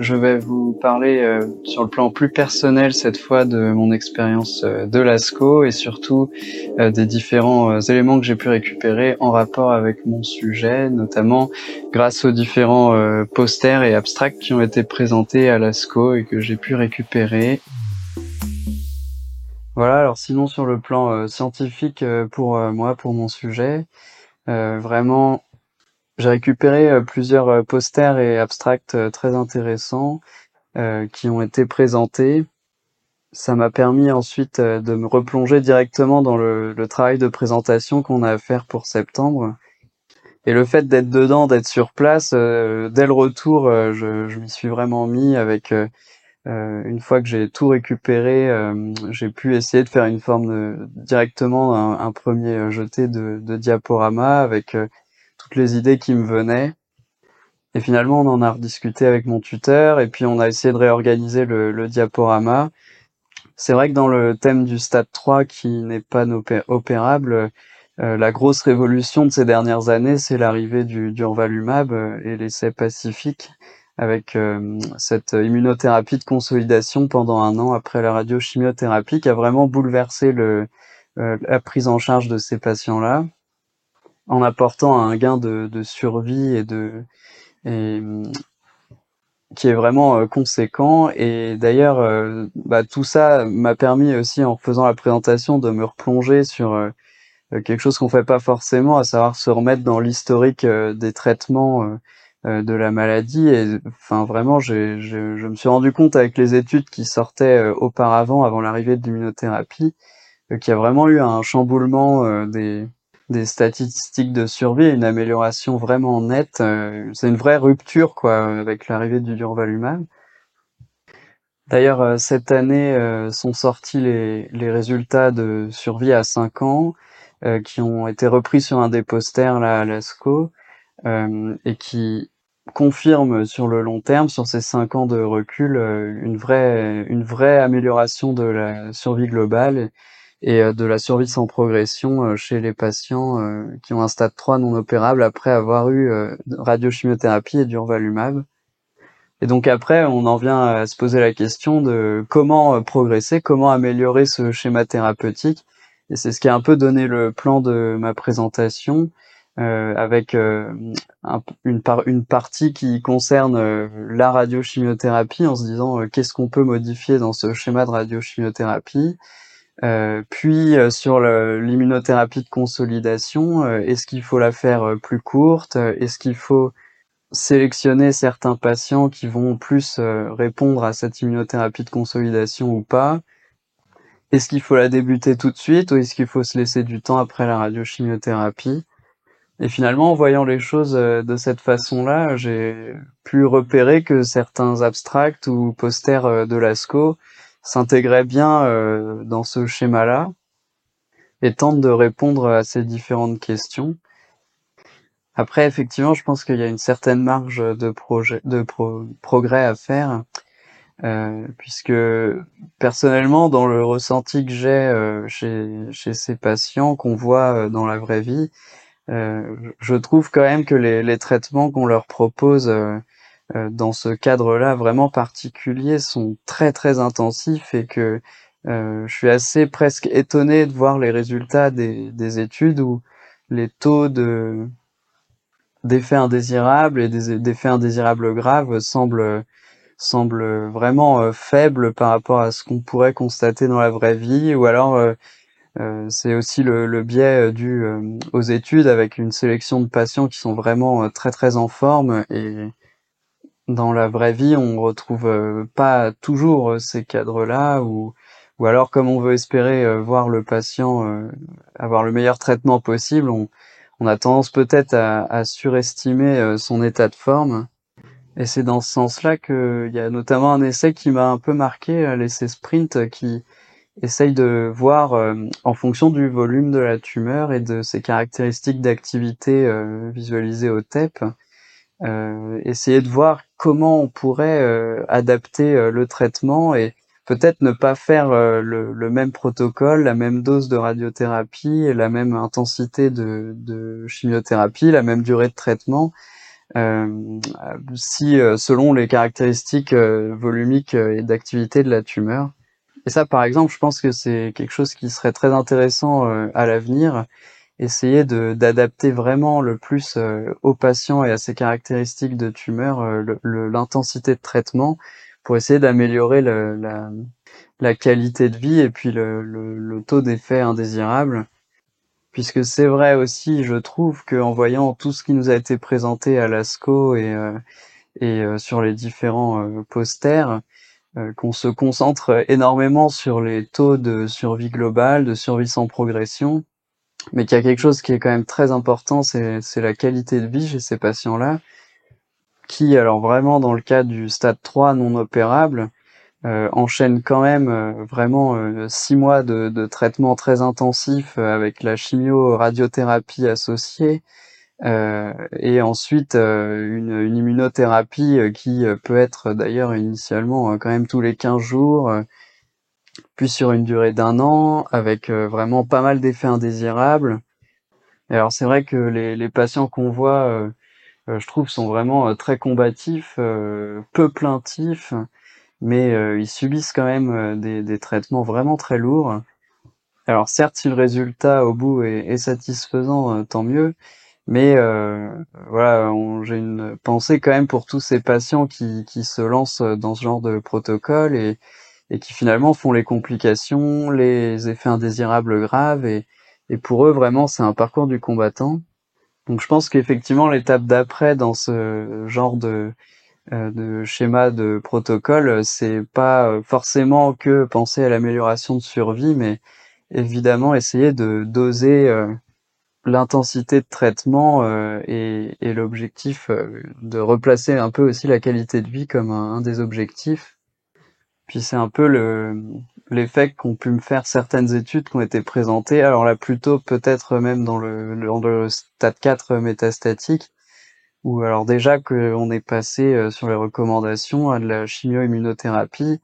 je vais vous parler euh, sur le plan plus personnel cette fois de mon expérience euh, de l'ASCO et surtout euh, des différents éléments que j'ai pu récupérer en rapport avec mon sujet, notamment grâce aux différents posters et abstracts qui ont été présentés à l'ASCO et que j'ai pu récupérer. Voilà, alors sinon sur le plan scientifique pour moi, pour mon sujet, vraiment j'ai récupéré euh, plusieurs euh, posters et abstracts euh, très intéressants qui ont été présentés. Ça m'a permis ensuite de me replonger directement dans le, travail de présentation qu'on a à faire pour septembre. Et le fait d'être dedans, d'être sur place, dès le retour, je, je m'y suis vraiment mis avec une fois que j'ai tout récupéré, j'ai pu essayer de faire une forme de, directement un, premier jeté de, de diaporama avec les idées qui me venaient. Et finalement, on en a rediscuté avec mon tuteur et puis on a essayé de réorganiser le, diaporama. C'est vrai que dans le thème du stade 3 qui n'est pas opérable, euh, la grosse révolution de ces dernières années, c'est l'arrivée du durvalumab euh, et l'essai pacifique avec euh, cette immunothérapie de consolidation pendant un an après la radiochimiothérapie qui a vraiment bouleversé le, la prise en charge de ces patients-là en apportant un gain de, de survie et de et, qui est vraiment euh, conséquent. Et d'ailleurs, euh, bah, tout ça m'a permis aussi, en faisant la présentation, de me replonger sur euh, quelque chose qu'on fait pas forcément, à savoir se remettre dans l'historique des traitements de la maladie. Et enfin, vraiment, je, je me suis rendu compte avec les études qui sortaient auparavant, avant l'arrivée de l'immunothérapie, qu'il y a vraiment eu un chamboulement des des statistiques de survie une amélioration vraiment nette. Euh, c'est une vraie rupture quoi avec l'arrivée du durvalumab. D'ailleurs, euh, cette année euh, sont sortis les, les, résultats de survie à 5 ans qui ont été repris sur un des posters là à l'ASCO et qui confirment sur le long terme, sur ces 5 ans de recul, une vraie une vraie amélioration de la survie globale euh, de la survie sans progression euh, chez les patients euh, qui ont un stade 3 non opérable après avoir eu radiochimiothérapie et durvalumab. Et donc après, on en vient à se poser la question de comment progresser, comment améliorer ce schéma thérapeutique. Et c'est ce qui a un peu donné le plan de ma présentation, euh, avec une, par une partie qui concerne la radiochimiothérapie, en se disant qu'est-ce qu'on peut modifier dans ce schéma de radiochimiothérapie, euh, puis euh, sur l'immunothérapie de consolidation, euh, est-ce qu'il faut la faire plus courte? Est-ce qu'il faut sélectionner certains patients qui vont plus répondre à cette immunothérapie de consolidation ou pas? Est-ce qu'il faut la débuter tout de suite ou est-ce qu'il faut se laisser du temps après la radiochimiothérapie? Et finalement, en voyant les choses de cette façon-là, j'ai pu repérer que certains abstracts ou posters de l'ASCO s'intégrait bien euh, dans ce schéma-là et tente de répondre à ces différentes questions. Après, effectivement, je pense qu'il y a une certaine marge de, projet, de progrès à faire, euh, puisque personnellement, dans le ressenti que j'ai euh, chez, chez ces patients qu'on voit dans la vraie vie, je trouve quand même que les, les traitements qu'on leur propose euh, dans ce cadre-là vraiment particulier sont très très intensifs et que euh, je suis assez presque étonné de voir les résultats des, des études où les taux de d'effets indésirables et d'effets indésirables graves semblent semblent vraiment euh, faibles par rapport à ce qu'on pourrait constater dans la vraie vie ou alors euh, c'est aussi le, le biais dû aux études avec une sélection de patients qui sont vraiment très très en forme et dans la vraie vie, on retrouve euh, pas toujours euh, ces cadres-là, ou, ou alors comme on veut espérer euh, voir le patient avoir le meilleur traitement possible, on, on a tendance peut-être à, à, surestimer son état de forme. Et c'est dans ce sens-là qu'il y a notamment un essai qui m'a un peu marqué, l'essai Sprint, qui essaye de voir en fonction du volume de la tumeur et de ses caractéristiques d'activité visualisées au TEP, essayer de voir comment on pourrait euh, adapter euh, le traitement et peut-être ne pas faire le, le, même protocole, la même dose de radiothérapie, la même intensité de, de chimiothérapie, la même durée de traitement, si selon les caractéristiques volumiques et d'activité de la tumeur. Et ça, par exemple, je pense que c'est quelque chose qui serait très intéressant à l'avenir, essayer d'adapter vraiment le plus aux patients et à ses caractéristiques de tumeur l'intensité de traitement pour essayer d'améliorer la, la qualité de vie et puis le, le, le taux d'effet indésirable. Puisque c'est vrai aussi, je trouve qu'en voyant tout ce qui nous a été présenté à l'ASCO et, euh, et euh, sur les différents euh, posters, qu'on se concentre énormément sur les taux de survie globale, de survie sans progression, mais qu'il y a quelque chose qui est quand même très important, c'est la qualité de vie chez ces patients-là, qui, alors vraiment dans le cas du stade 3 non opérable, euh, enchaîne quand même euh, vraiment euh, six mois de, de, traitement très intensif avec la chimio-radiothérapie associée et ensuite une, une, immunothérapie qui peut être d'ailleurs initialement quand même tous les 15 jours puis sur une durée d'un an avec vraiment pas mal d'effets indésirables. Et alors c'est vrai que les, les patients qu'on voit je trouve sont vraiment très combatifs, peu plaintifs mais euh, ils subissent quand même euh, des, des, traitements vraiment très lourds. Alors certes, si le résultat au bout est, satisfaisant, euh, tant mieux. Mais voilà, j'ai une pensée quand même pour tous ces patients qui, qui se lancent dans ce genre de protocole et, et qui finalement font les complications, les effets indésirables graves. Et, et pour eux, vraiment, c'est un parcours du combattant. Donc je pense qu'effectivement, l'étape d'après dans ce genre de, euh, de schéma de protocole, c'est pas euh, forcément que penser à l'amélioration de survie, mais évidemment essayer de doser euh, l'intensité de traitement et, et l'objectif de replacer un peu aussi la qualité de vie comme un, des objectifs. Puis c'est un peu le l'effet qu'ont pu me faire certaines études qui ont été présentées, alors là plutôt peut-être même dans le, dans le stade 4 métastatique, ou alors déjà qu'on est passé euh, sur les recommandations à de la chimio-immunothérapie,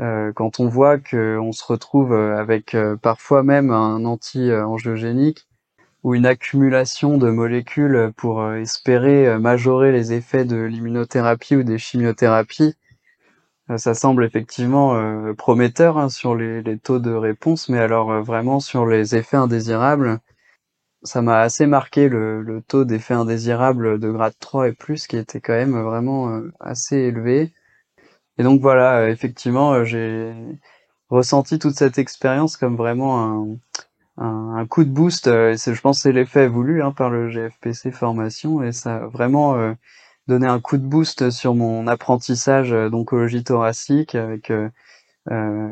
euh, quand on voit qu'on se retrouve euh, avec parfois même un anti-angiogénique ou une accumulation de molécules pour espérer majorer les effets de l'immunothérapie ou des chimiothérapies, ça semble effectivement prometteur hein, sur les, taux de réponse, mais alors vraiment sur les effets indésirables, ça m'a assez marqué le, taux d'effet indésirable de grade 3 et plus qui était quand même vraiment euh, assez élevé. Et donc voilà, euh, effectivement, euh, j'ai ressenti toute cette expérience comme vraiment un, coup de boost. Je pense que c'est l'effet voulu hein, par le GFPC formation et ça vraiment donné un coup de boost sur mon apprentissage d'oncologie thoracique avec euh,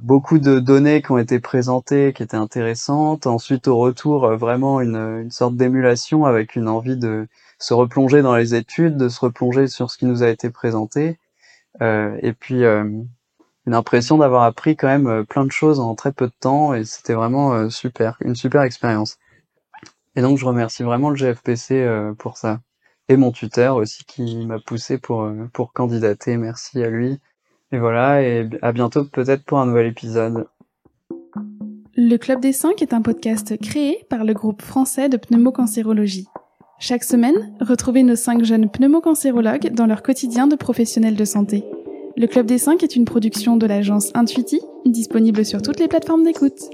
beaucoup de données qui ont été présentées, qui étaient intéressantes. Ensuite, au retour, euh, vraiment une, une sorte d'émulation avec une envie de se replonger dans les études, de se replonger sur ce qui nous a été présenté. Euh, et puis, euh, une impression d'avoir appris quand même plein de choses en très peu de temps. Et c'était vraiment super, une super expérience. Et donc, je remercie vraiment le GFPC pour ça. Et mon tuteur aussi qui m'a poussé pour, pour candidater. Merci à lui. Et voilà, et à bientôt peut-être pour un nouvel épisode. Le Club des 5 est un podcast créé par le groupe français de pneumocancérologie. Chaque semaine, retrouvez nos 5 jeunes pneumocancérologues dans leur quotidien de professionnels de santé. Le Club des 5 est une production de l'agence Intuiti, disponible sur toutes les plateformes d'écoute.